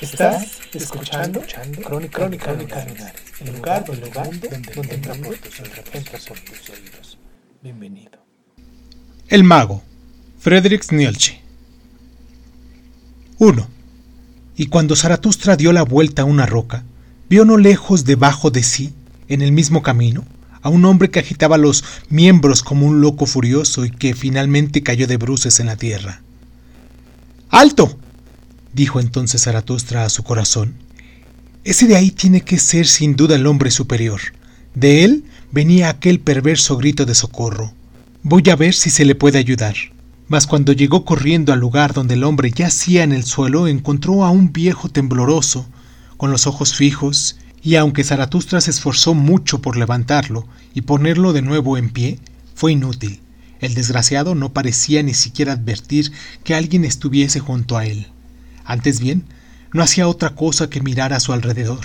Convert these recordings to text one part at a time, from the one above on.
Estás escuchando, Crónica, Crónica, Crónica Lunares, el lugar, el lugar donde, donde entra por tus oídos, entra por tus oídos. Bienvenido. El mago, Friedrich Nietzsche. 1. Y cuando Zaratustra dio la vuelta a una roca, vio no lejos debajo de sí, en el mismo camino, a un hombre que agitaba los miembros como un loco furioso y que finalmente cayó de bruces en la tierra. ¡Alto! Dijo entonces Zaratustra a su corazón. Ese de ahí tiene que ser sin duda el hombre superior. De él venía aquel perverso grito de socorro. Voy a ver si se le puede ayudar. Mas cuando llegó corriendo al lugar donde el hombre yacía en el suelo, encontró a un viejo tembloroso, con los ojos fijos, y aunque Zaratustra se esforzó mucho por levantarlo y ponerlo de nuevo en pie, fue inútil. El desgraciado no parecía ni siquiera advertir que alguien estuviese junto a él. Antes bien, no hacía otra cosa que mirar a su alrededor,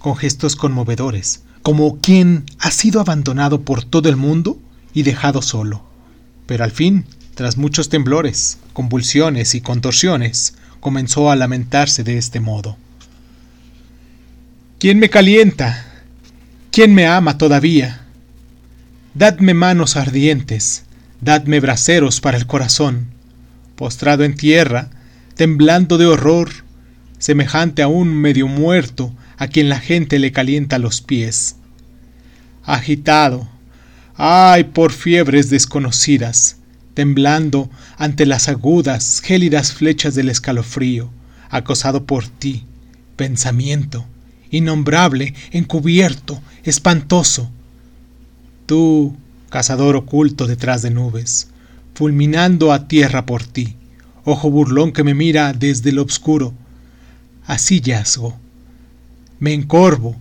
con gestos conmovedores, como quien ha sido abandonado por todo el mundo y dejado solo. Pero al fin, tras muchos temblores, convulsiones y contorsiones, comenzó a lamentarse de este modo. ¿Quién me calienta? ¿Quién me ama todavía? Dadme manos ardientes, dadme braseros para el corazón. Postrado en tierra, temblando de horror, semejante a un medio muerto a quien la gente le calienta los pies. Agitado, ay por fiebres desconocidas, temblando ante las agudas, gélidas flechas del escalofrío, acosado por ti, pensamiento, innombrable, encubierto, espantoso. Tú, cazador oculto detrás de nubes, fulminando a tierra por ti, ojo burlón que me mira desde lo obscuro. Así yazgo. Me encorvo,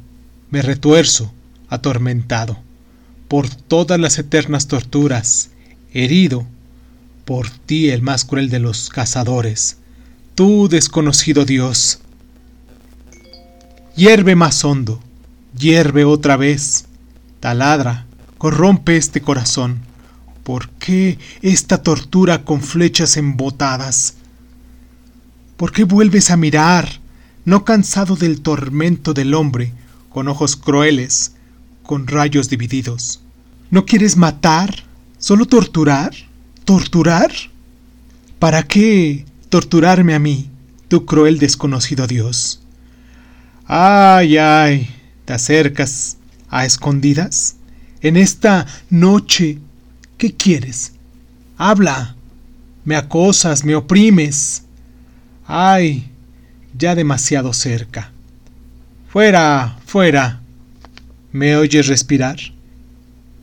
me retuerzo, atormentado, por todas las eternas torturas, herido, por ti el más cruel de los cazadores, tú desconocido Dios. Hierve más hondo, hierve otra vez, taladra, corrompe este corazón. ¿Por qué esta tortura con flechas embotadas? ¿Por qué vuelves a mirar, no cansado del tormento del hombre, con ojos crueles, con rayos divididos? ¿No quieres matar, solo torturar? ¿Torturar? ¿Para qué torturarme a mí, tu cruel desconocido Dios? Ay, ay, ¿te acercas a escondidas? En esta noche, ¿qué quieres? Habla, me acosas, me oprimes. Ay, ya demasiado cerca. Fuera, fuera. ¿Me oyes respirar?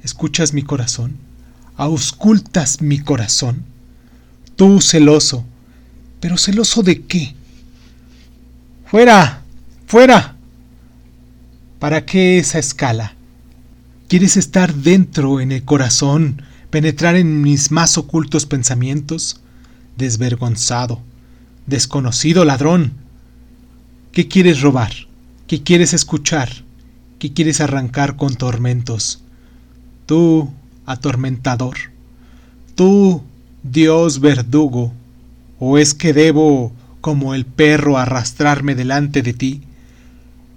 ¿Escuchas mi corazón? ¿Auscultas mi corazón? Tú celoso. ¿Pero celoso de qué? Fuera, fuera. ¿Para qué esa escala? ¿Quieres estar dentro en el corazón, penetrar en mis más ocultos pensamientos? Desvergonzado, desconocido ladrón. ¿Qué quieres robar? ¿Qué quieres escuchar? ¿Qué quieres arrancar con tormentos? Tú, atormentador. Tú, Dios verdugo. ¿O es que debo, como el perro, arrastrarme delante de ti?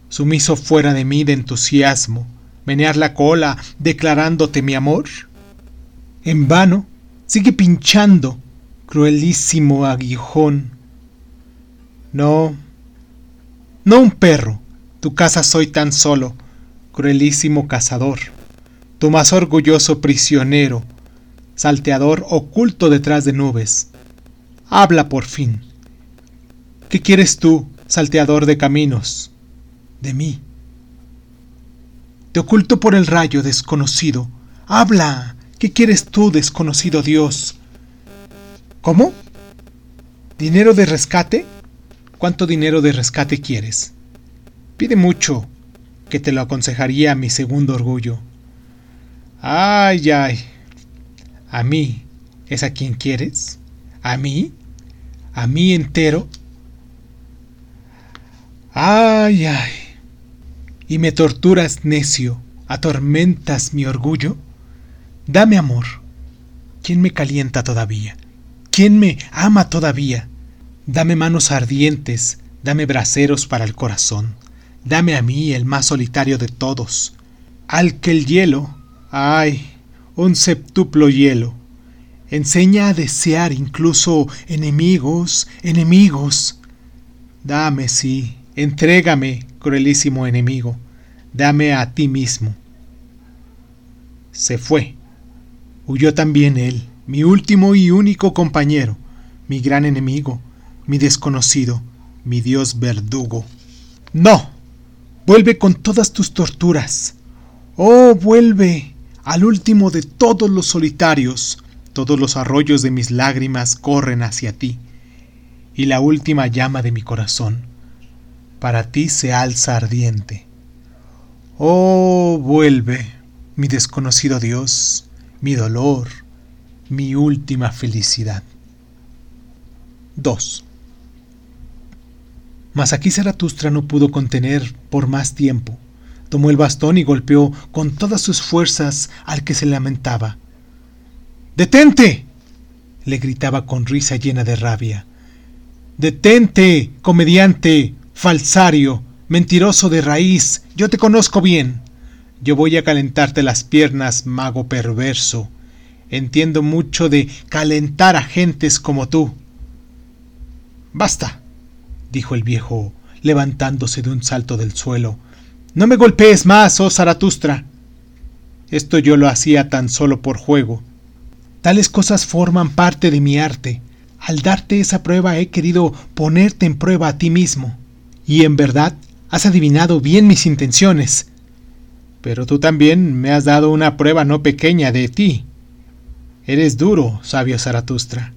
Sumiso fuera de mí de entusiasmo, menear la cola declarándote mi amor? En vano, sigue pinchando, cruelísimo aguijón. No, no un perro, tu casa soy tan solo, cruelísimo cazador, tu más orgulloso prisionero, salteador oculto detrás de nubes. Habla por fin. ¿Qué quieres tú, salteador de caminos? De mí. Te oculto por el rayo desconocido. Habla. ¿Qué quieres tú, desconocido Dios? ¿Cómo? ¿Dinero de rescate? ¿Cuánto dinero de rescate quieres? Pide mucho, que te lo aconsejaría mi segundo orgullo. Ay, ay. ¿A mí es a quien quieres? ¿A mí? ¿A mí entero? Ay, ay. ¿Y me torturas, necio? ¿Atormentas mi orgullo? Dame amor. ¿Quién me calienta todavía? ¿Quién me ama todavía? Dame manos ardientes, dame braseros para el corazón. Dame a mí el más solitario de todos. Al que el hielo, ay, un septuplo hielo. Enseña a desear incluso enemigos, enemigos. Dame, sí, entrégame, cruelísimo enemigo. Dame a ti mismo. Se fue. Huyó también él, mi último y único compañero, mi gran enemigo, mi desconocido, mi Dios verdugo. No. Vuelve con todas tus torturas. Oh, vuelve al último de todos los solitarios. Todos los arroyos de mis lágrimas corren hacia ti. Y la última llama de mi corazón para ti se alza ardiente. Oh, vuelve, mi desconocido Dios, mi dolor, mi última felicidad. 2. Mas aquí Zaratustra no pudo contener por más tiempo. Tomó el bastón y golpeó con todas sus fuerzas al que se lamentaba. ¡Detente! le gritaba con risa llena de rabia. ¡Detente, comediante, falsario, mentiroso de raíz! Yo te conozco bien. Yo voy a calentarte las piernas, mago perverso. Entiendo mucho de calentar a gentes como tú. Basta, dijo el viejo, levantándose de un salto del suelo. No me golpees más, oh Zaratustra. Esto yo lo hacía tan solo por juego. Tales cosas forman parte de mi arte. Al darte esa prueba he querido ponerte en prueba a ti mismo. Y en verdad has adivinado bien mis intenciones. Pero tú también me has dado una prueba no pequeña de ti. Eres duro, sabio Zaratustra.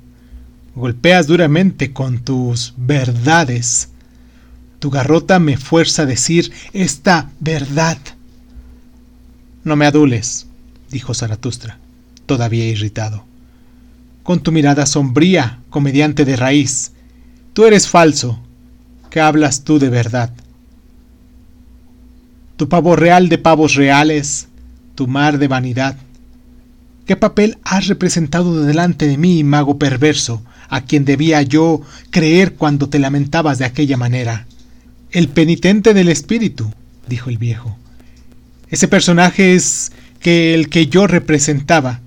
Golpeas duramente con tus verdades. Tu garrota me fuerza a decir esta verdad. No me adules, dijo Zaratustra, todavía irritado. Con tu mirada sombría, comediante de raíz, tú eres falso. ¿Qué hablas tú de verdad? Tu pavo real de pavos reales, tu mar de vanidad. ¿Qué papel has representado delante de mí, mago perverso, a quien debía yo creer cuando te lamentabas de aquella manera. El penitente del espíritu, dijo el viejo. Ese personaje es que el que yo representaba.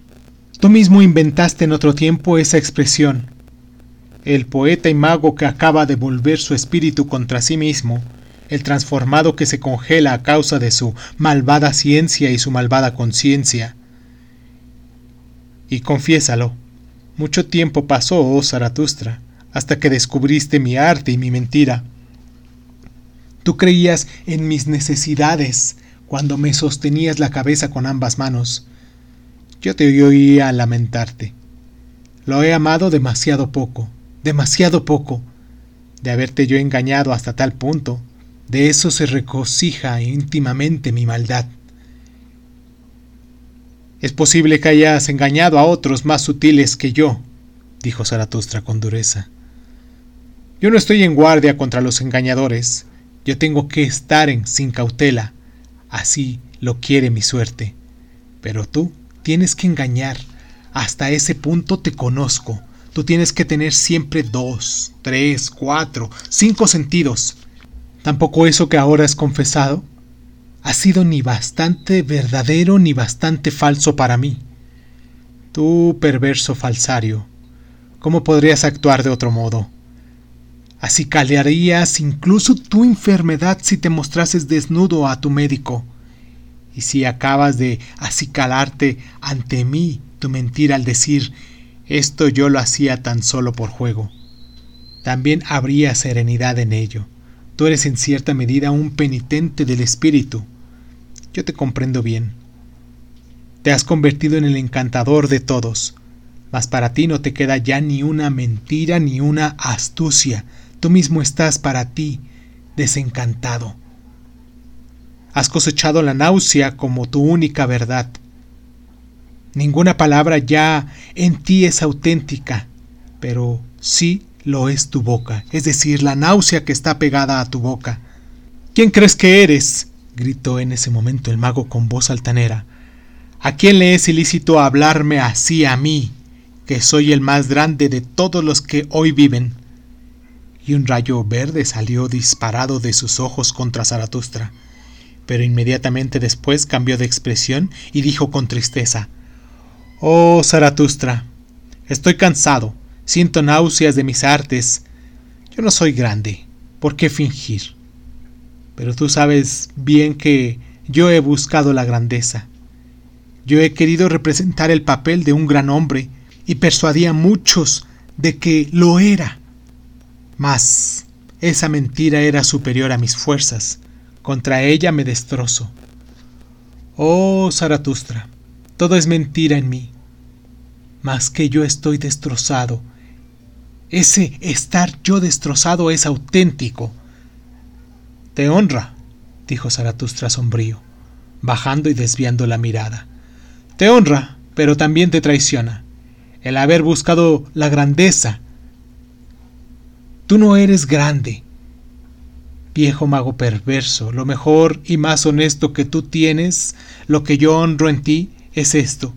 Tú mismo inventaste en otro tiempo esa expresión. El poeta y mago que acaba de volver su espíritu contra sí mismo, el transformado que se congela a causa de su malvada ciencia y su malvada conciencia. Y confiésalo, mucho tiempo pasó, oh Zaratustra, hasta que descubriste mi arte y mi mentira. Tú creías en mis necesidades cuando me sostenías la cabeza con ambas manos. Yo te oía lamentarte. Lo he amado demasiado poco, demasiado poco. De haberte yo engañado hasta tal punto, de eso se regocija íntimamente mi maldad. Es posible que hayas engañado a otros más sutiles que yo, dijo Zaratustra con dureza. Yo no estoy en guardia contra los engañadores. Yo tengo que estar en sin cautela. Así lo quiere mi suerte. Pero tú tienes que engañar. Hasta ese punto te conozco. Tú tienes que tener siempre dos, tres, cuatro, cinco sentidos. ¿Tampoco eso que ahora has confesado? ha sido ni bastante verdadero ni bastante falso para mí. Tú, perverso falsario, ¿cómo podrías actuar de otro modo? Acicalearías incluso tu enfermedad si te mostrases desnudo a tu médico. Y si acabas de acicalarte ante mí tu mentira al decir esto yo lo hacía tan solo por juego, también habría serenidad en ello. Tú eres en cierta medida un penitente del espíritu. Yo te comprendo bien. Te has convertido en el encantador de todos. Mas para ti no te queda ya ni una mentira ni una astucia. Tú mismo estás para ti desencantado. Has cosechado la náusea como tu única verdad. Ninguna palabra ya en ti es auténtica, pero sí lo es tu boca, es decir, la náusea que está pegada a tu boca. ¿Quién crees que eres? gritó en ese momento el mago con voz altanera. ¿A quién le es ilícito hablarme así a mí, que soy el más grande de todos los que hoy viven? Y un rayo verde salió disparado de sus ojos contra Zaratustra, pero inmediatamente después cambió de expresión y dijo con tristeza Oh Zaratustra, estoy cansado, siento náuseas de mis artes. Yo no soy grande, ¿por qué fingir? Pero tú sabes bien que yo he buscado la grandeza. Yo he querido representar el papel de un gran hombre y persuadí a muchos de que lo era. Mas esa mentira era superior a mis fuerzas. Contra ella me destrozo. Oh Zaratustra, todo es mentira en mí. Mas que yo estoy destrozado. Ese estar yo destrozado es auténtico. Te honra, dijo Zaratustra sombrío, bajando y desviando la mirada. Te honra, pero también te traiciona. El haber buscado la grandeza. Tú no eres grande. Viejo mago perverso, lo mejor y más honesto que tú tienes, lo que yo honro en ti, es esto,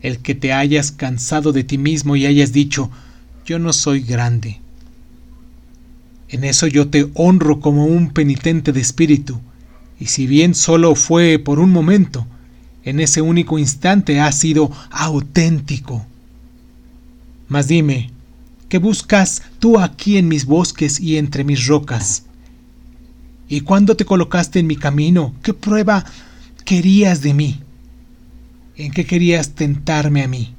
el que te hayas cansado de ti mismo y hayas dicho, yo no soy grande. En eso yo te honro como un penitente de espíritu, y si bien solo fue por un momento, en ese único instante has sido auténtico. Mas dime, ¿qué buscas tú aquí en mis bosques y entre mis rocas? ¿Y cuándo te colocaste en mi camino? ¿Qué prueba querías de mí? ¿En qué querías tentarme a mí?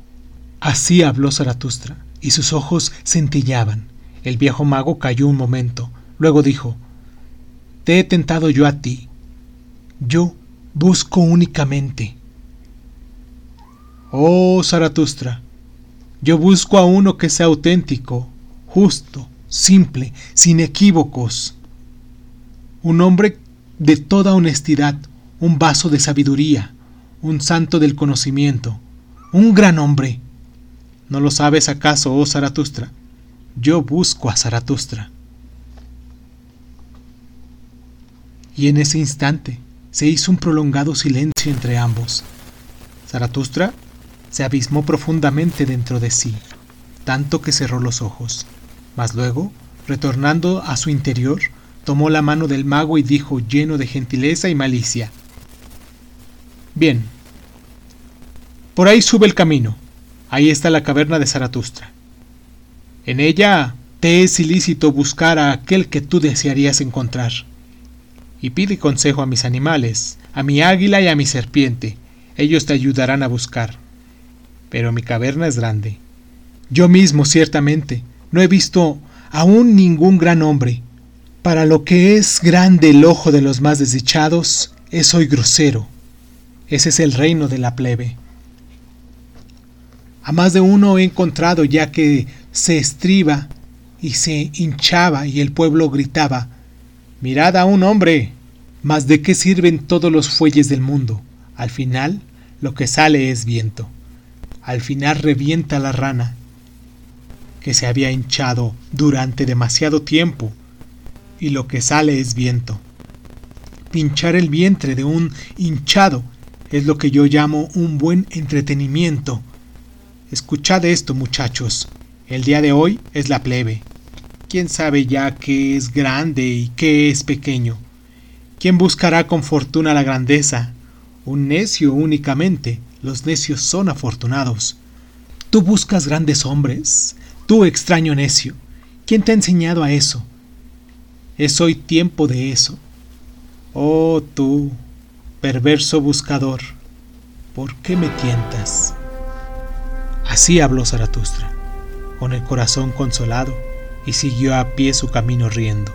Así habló Zaratustra, y sus ojos centellaban. El viejo mago cayó un momento. Luego dijo, Te he tentado yo a ti. Yo busco únicamente. Oh Zaratustra, yo busco a uno que sea auténtico, justo, simple, sin equívocos. Un hombre de toda honestidad, un vaso de sabiduría, un santo del conocimiento, un gran hombre. ¿No lo sabes acaso, oh Zaratustra? Yo busco a Zaratustra. Y en ese instante se hizo un prolongado silencio entre ambos. Zaratustra se abismó profundamente dentro de sí, tanto que cerró los ojos. Mas luego, retornando a su interior, tomó la mano del mago y dijo lleno de gentileza y malicia, Bien, por ahí sube el camino, ahí está la caverna de Zaratustra. En ella te es ilícito buscar a aquel que tú desearías encontrar. Y pide consejo a mis animales, a mi águila y a mi serpiente, ellos te ayudarán a buscar. Pero mi caverna es grande. Yo mismo, ciertamente, no he visto aún ningún gran hombre. Para lo que es grande el ojo de los más desdichados, es hoy grosero. Ese es el reino de la plebe. A más de uno he encontrado ya que se estriba y se hinchaba y el pueblo gritaba, Mirad a un hombre. Mas de qué sirven todos los fuelles del mundo? Al final lo que sale es viento. Al final revienta la rana, que se había hinchado durante demasiado tiempo, y lo que sale es viento. Pinchar el vientre de un hinchado es lo que yo llamo un buen entretenimiento. Escuchad esto, muchachos. El día de hoy es la plebe. ¿Quién sabe ya qué es grande y qué es pequeño? ¿Quién buscará con fortuna la grandeza? Un necio únicamente. Los necios son afortunados. Tú buscas grandes hombres. Tú extraño necio. ¿Quién te ha enseñado a eso? Es hoy tiempo de eso. Oh tú, perverso buscador, ¿por qué me tientas? Así habló Zaratustra con el corazón consolado, y siguió a pie su camino riendo.